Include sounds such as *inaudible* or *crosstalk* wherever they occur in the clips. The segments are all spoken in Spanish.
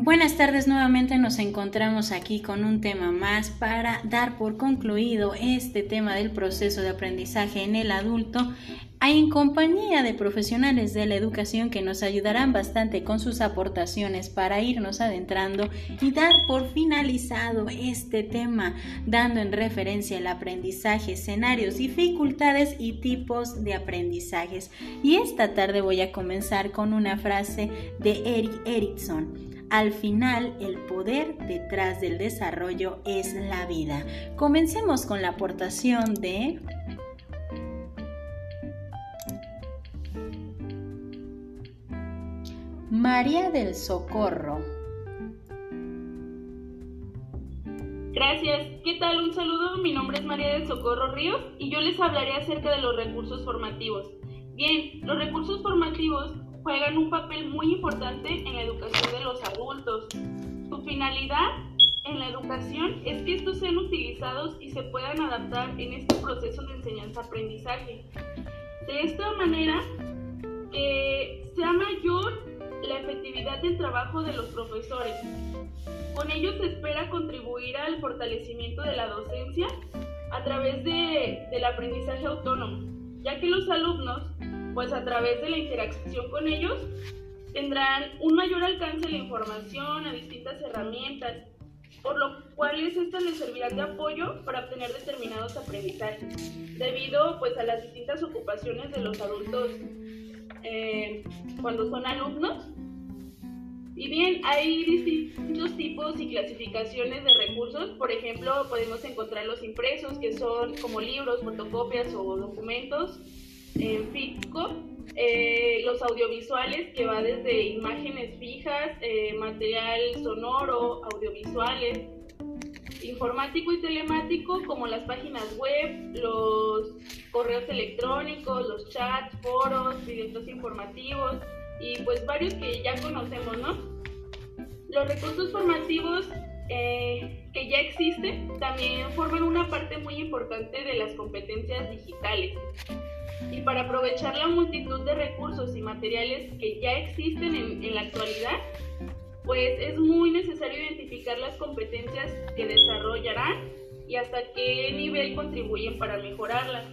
Buenas tardes, nuevamente nos encontramos aquí con un tema más para dar por concluido este tema del proceso de aprendizaje en el adulto en compañía de profesionales de la educación que nos ayudarán bastante con sus aportaciones para irnos adentrando y dar por finalizado este tema, dando en referencia el aprendizaje, escenarios, dificultades y tipos de aprendizajes. Y esta tarde voy a comenzar con una frase de Eric Erickson. Al final, el poder detrás del desarrollo es la vida. Comencemos con la aportación de... María del Socorro. Gracias. ¿Qué tal? Un saludo. Mi nombre es María del Socorro Ríos y yo les hablaré acerca de los recursos formativos. Bien, los recursos formativos juegan un papel muy importante en la educación de los adultos. Su finalidad en la educación es que estos sean utilizados y se puedan adaptar en este proceso de enseñanza-aprendizaje. De esta manera, eh, sea mayor la efectividad del trabajo de los profesores. Con ello se espera contribuir al fortalecimiento de la docencia a través de, del aprendizaje autónomo, ya que los alumnos pues a través de la interacción con ellos tendrán un mayor alcance a la información, a distintas herramientas, por lo cual estas les servirán de apoyo para obtener determinados aprendizajes, debido pues a las distintas ocupaciones de los adultos eh, cuando son alumnos. Y bien, hay distintos tipos y clasificaciones de recursos. Por ejemplo, podemos encontrar los impresos, que son como libros, fotocopias o documentos en físico, eh, los audiovisuales que va desde imágenes fijas, eh, material sonoro, audiovisuales, informático y telemático como las páginas web, los correos electrónicos, los chats, foros, videos informativos y pues varios que ya conocemos, ¿no? Los recursos formativos eh, que ya existen también forman una parte muy importante de las competencias digitales y para aprovechar la multitud de recursos y materiales que ya existen en, la actualidad, pues es muy necesario identificar las competencias que desarrollarán y hasta qué nivel contribuyen para mejorarlas.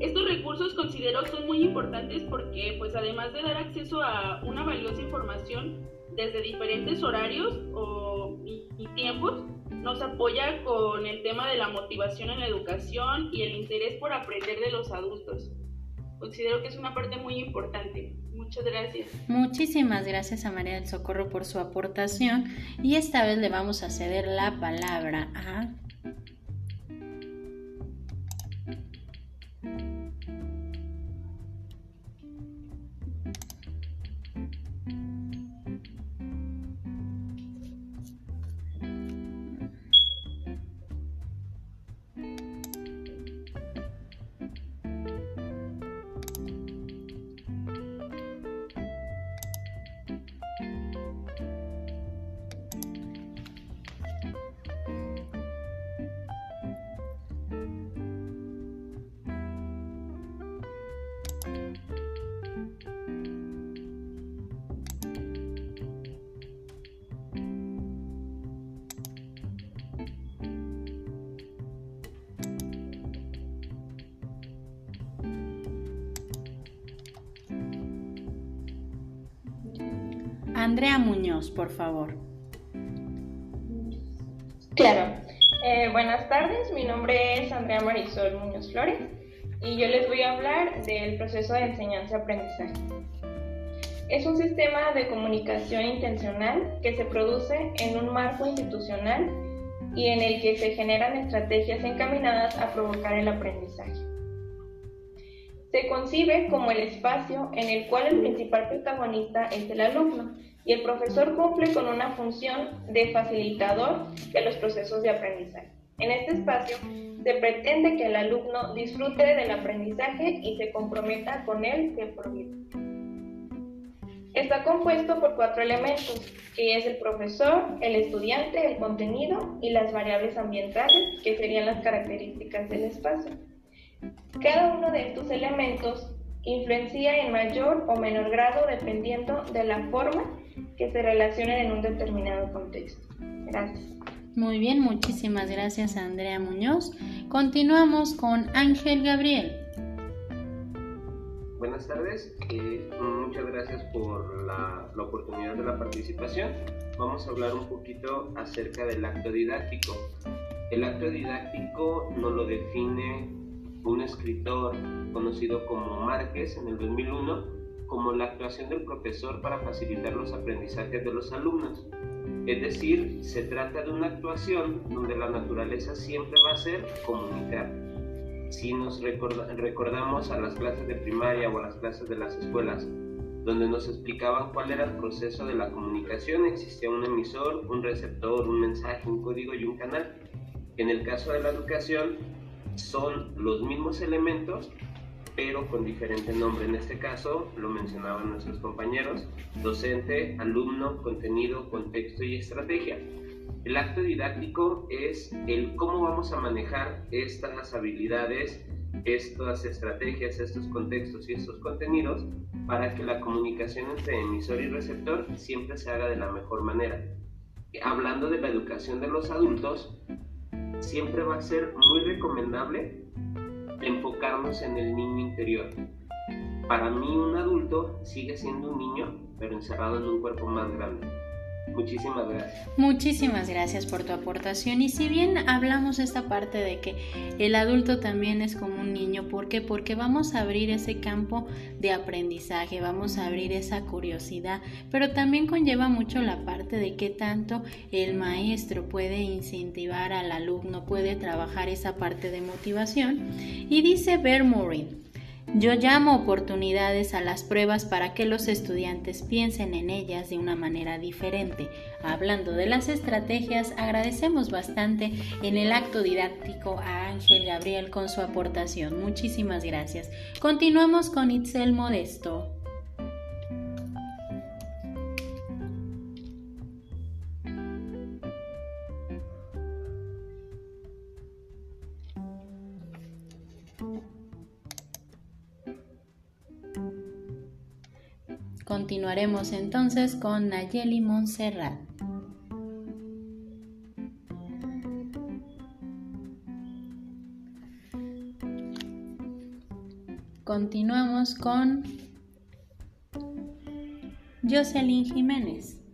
Estos recursos considero son muy importantes porque pues además de dar acceso a una valiosa información desde diferentes horarios y tiempos, nos apoya con el tema de la motivación en la educación y el interés por aprender de los adultos. Considero que es una parte muy importante. Muchas gracias. Muchísimas gracias a María del Socorro por su aportación y esta vez le vamos a ceder la palabra a Andrea Muñoz, por favor. Claro. Eh, buenas tardes, mi nombre es Andrea Marisol Muñoz Flores y yo les voy a hablar del proceso de enseñanza-aprendizaje. Es un sistema de comunicación intencional que se produce en un marco institucional y en el que se generan estrategias encaminadas a provocar el aprendizaje. Se concibe como el espacio en el cual el principal protagonista es el alumno y el profesor cumple con una función de facilitador de los procesos de aprendizaje. En este espacio se pretende que el alumno disfrute del aprendizaje y se comprometa con él de por vida. Está compuesto por cuatro elementos, que es el profesor, el estudiante, el contenido y las variables ambientales, que serían las características del espacio. Cada uno de estos elementos influencia en mayor o menor grado dependiendo de la forma que se relacionen en un determinado contexto. Gracias. Muy bien, muchísimas gracias Andrea Muñoz. Continuamos con Ángel Gabriel. Buenas tardes, eh, muchas gracias por la, la oportunidad de la participación. Vamos a hablar un poquito acerca del acto didáctico. El acto didáctico nos lo define escritor conocido como Márquez en el 2001 como la actuación del profesor para facilitar los aprendizajes de los alumnos. Es decir, se trata de una actuación donde la naturaleza siempre va a ser comunicar. Si nos recordamos a las clases de primaria o a las clases de las escuelas, donde nos explicaban cuál era el proceso de la comunicación, existía un emisor, un receptor, un mensaje, un código y un canal. En el caso de la educación, son los mismos elementos, pero con diferente nombre. En este caso, lo mencionaban nuestros compañeros, docente, alumno, contenido, contexto y estrategia. El acto didáctico es el cómo vamos a manejar estas habilidades, estas estrategias, estos contextos y estos contenidos para que la comunicación entre emisor y receptor siempre se haga de la mejor manera. Hablando de la educación de los adultos, siempre va a ser muy recomendable enfocarnos en el niño interior. Para mí un adulto sigue siendo un niño, pero encerrado en un cuerpo más grande. Muchísimas gracias. Muchísimas gracias por tu aportación. Y si bien hablamos esta parte de que el adulto también es como un niño, ¿por qué? Porque vamos a abrir ese campo de aprendizaje, vamos a abrir esa curiosidad, pero también conlleva mucho la parte de qué tanto el maestro puede incentivar al alumno, puede trabajar esa parte de motivación. Y dice Bermorin, yo llamo oportunidades a las pruebas para que los estudiantes piensen en ellas de una manera diferente. Hablando de las estrategias, agradecemos bastante en el acto didáctico a Ángel Gabriel con su aportación. Muchísimas gracias. Continuamos con Itzel Modesto. Continuaremos entonces con Nayeli Montserrat. Continuamos con Jocelyn Jiménez.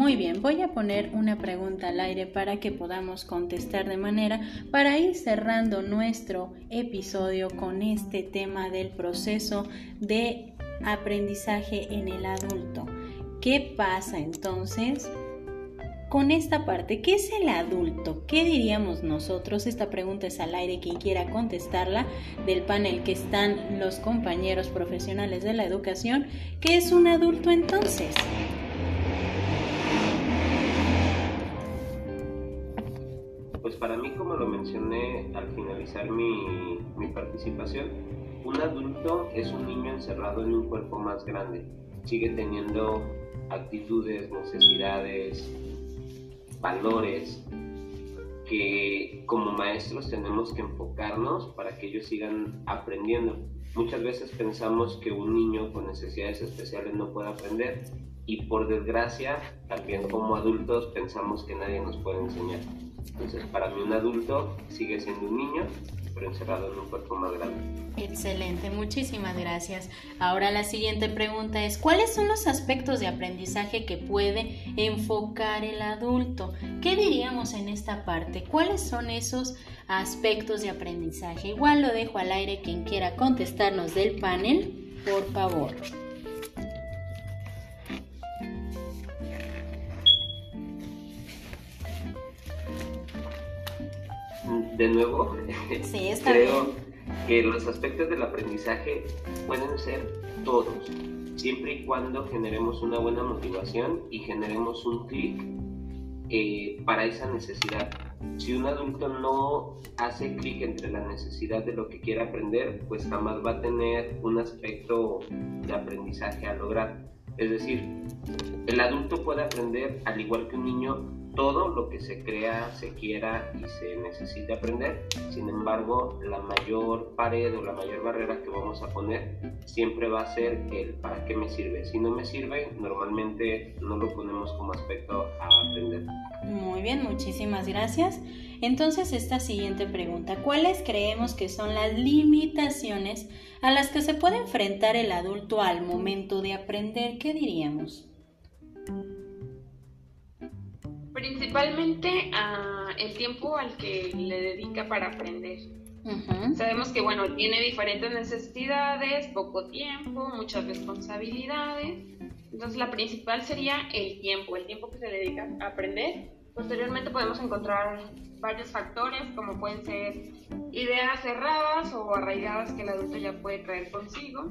Muy bien, voy a poner una pregunta al aire para que podamos contestar de manera para ir cerrando nuestro episodio con este tema del proceso de aprendizaje en el adulto. ¿Qué pasa entonces con esta parte? ¿Qué es el adulto? ¿Qué diríamos nosotros? Esta pregunta es al aire, quien quiera contestarla del panel que están los compañeros profesionales de la educación. ¿Qué es un adulto entonces? Como lo mencioné al finalizar mi, mi participación, un adulto es un niño encerrado en un cuerpo más grande. Sigue teniendo actitudes, necesidades, valores que como maestros tenemos que enfocarnos para que ellos sigan aprendiendo. Muchas veces pensamos que un niño con necesidades especiales no puede aprender y por desgracia también como adultos pensamos que nadie nos puede enseñar. Entonces, para mí un adulto sigue siendo un niño, pero encerrado en un cuerpo más grande. Excelente, muchísimas gracias. Ahora la siguiente pregunta es, ¿cuáles son los aspectos de aprendizaje que puede enfocar el adulto? ¿Qué diríamos en esta parte? ¿Cuáles son esos aspectos de aprendizaje? Igual lo dejo al aire quien quiera contestarnos del panel, por favor. De nuevo, *laughs* creo que los aspectos del aprendizaje pueden ser todos, siempre y cuando generemos una buena motivación y generemos un clic eh, para esa necesidad. Si un adulto no hace clic entre la necesidad de lo que quiere aprender, pues jamás va a tener un aspecto de aprendizaje a lograr. Es decir, el adulto puede aprender al igual que un niño todo lo que se crea, se quiera y se necesite aprender. Sin embargo, la mayor pared o la mayor barrera que vamos a poner siempre va a ser el para qué me sirve. Si no me sirve, normalmente no lo ponemos como aspecto a aprender. Muy bien, muchísimas gracias. Entonces, esta siguiente pregunta, ¿cuáles creemos que son las limitaciones a las que se puede enfrentar el adulto al momento de aprender? ¿Qué diríamos? Principalmente el tiempo al que le dedica para aprender. Sabemos que, bueno, tiene diferentes necesidades, poco tiempo, muchas responsabilidades. Entonces, la principal sería el tiempo, el tiempo que se dedica a aprender. Posteriormente podemos encontrar varios factores, como pueden ser ideas cerradas o arraigadas que el adulto ya puede traer consigo,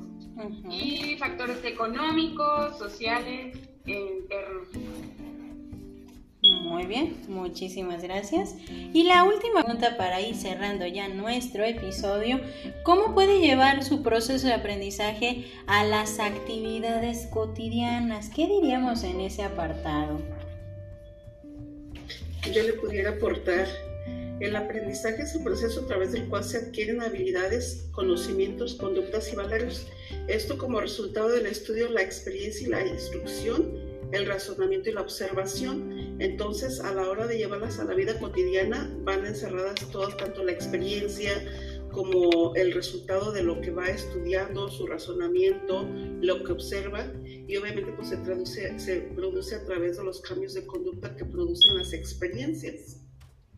y factores económicos, sociales e internos. Muy bien, muchísimas gracias. Y la última pregunta para ir cerrando ya nuestro episodio, ¿cómo puede llevar su proceso de aprendizaje a las actividades cotidianas? ¿Qué diríamos en ese apartado? Yo le pudiera aportar, el aprendizaje es un proceso a través del cual se adquieren habilidades, conocimientos, conductas y valores. Esto como resultado del estudio, la experiencia y la instrucción el razonamiento y la observación. Entonces, a la hora de llevarlas a la vida cotidiana, van encerradas todas, tanto la experiencia como el resultado de lo que va estudiando, su razonamiento, lo que observa, y obviamente pues se, traduce, se produce a través de los cambios de conducta que producen las experiencias.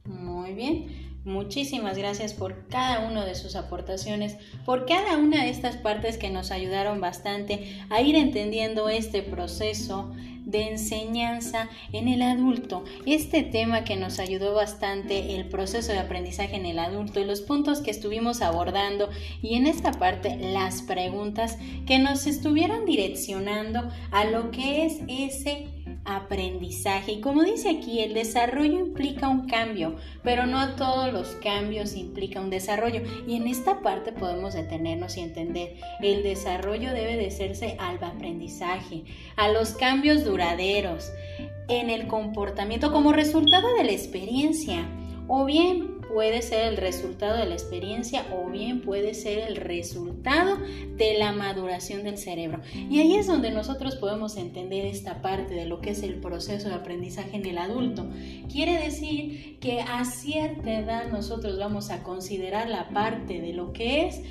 Muy bien. Muchísimas gracias por cada una de sus aportaciones, por cada una de estas partes que nos ayudaron bastante a ir entendiendo este proceso de enseñanza en el adulto. Este tema que nos ayudó bastante, el proceso de aprendizaje en el adulto y los puntos que estuvimos abordando y en esta parte las preguntas que nos estuvieron direccionando a lo que es ese aprendizaje. Y como dice aquí, el desarrollo implica un cambio, pero no todos los cambios implican un desarrollo. Y en esta parte podemos detenernos y entender, el desarrollo debe de hacerse al aprendizaje, a los cambios duraderos en el comportamiento como resultado de la experiencia o bien puede ser el resultado de la experiencia o bien puede ser el resultado de la maduración del cerebro. Y ahí es donde nosotros podemos entender esta parte de lo que es el proceso de aprendizaje en el adulto. Quiere decir que a cierta edad nosotros vamos a considerar la parte de lo que es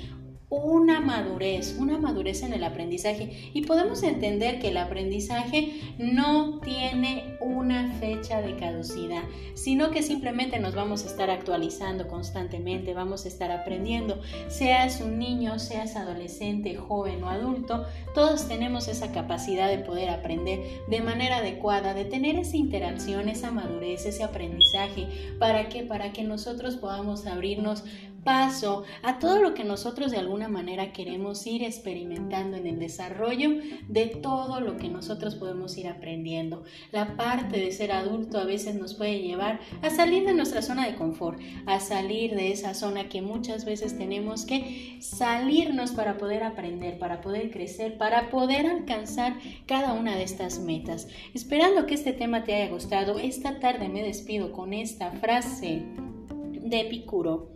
una madurez, una madurez en el aprendizaje. Y podemos entender que el aprendizaje no tiene una fecha de caducidad, sino que simplemente nos vamos a estar actualizando constantemente, vamos a estar aprendiendo, seas un niño, seas adolescente, joven o adulto, todos tenemos esa capacidad de poder aprender de manera adecuada, de tener esa interacción, esa madurez, ese aprendizaje. ¿Para qué? Para que nosotros podamos abrirnos paso a todo lo que nosotros de alguna manera queremos ir experimentando en el desarrollo de todo lo que nosotros podemos ir aprendiendo. La parte de ser adulto a veces nos puede llevar a salir de nuestra zona de confort, a salir de esa zona que muchas veces tenemos que salirnos para poder aprender, para poder crecer, para poder alcanzar cada una de estas metas. Esperando que este tema te haya gustado, esta tarde me despido con esta frase de Epicuro.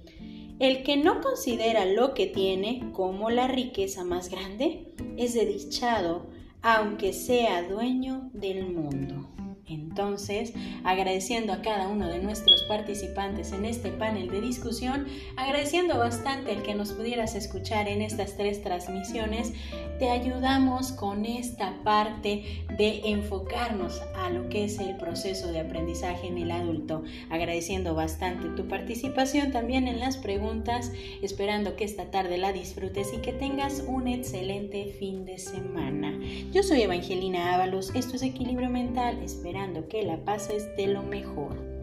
El que no considera lo que tiene como la riqueza más grande es desdichado, aunque sea dueño del mundo. Entonces, agradeciendo a cada uno de nuestros participantes en este panel de discusión, agradeciendo bastante el que nos pudieras escuchar en estas tres transmisiones, te ayudamos con esta parte de enfocarnos a lo que es el proceso de aprendizaje en el adulto. Agradeciendo bastante tu participación también en las preguntas, esperando que esta tarde la disfrutes y que tengas un excelente fin de semana. Yo soy Evangelina Ábalos, esto es Equilibrio Mental, esperando que la pases de lo mejor.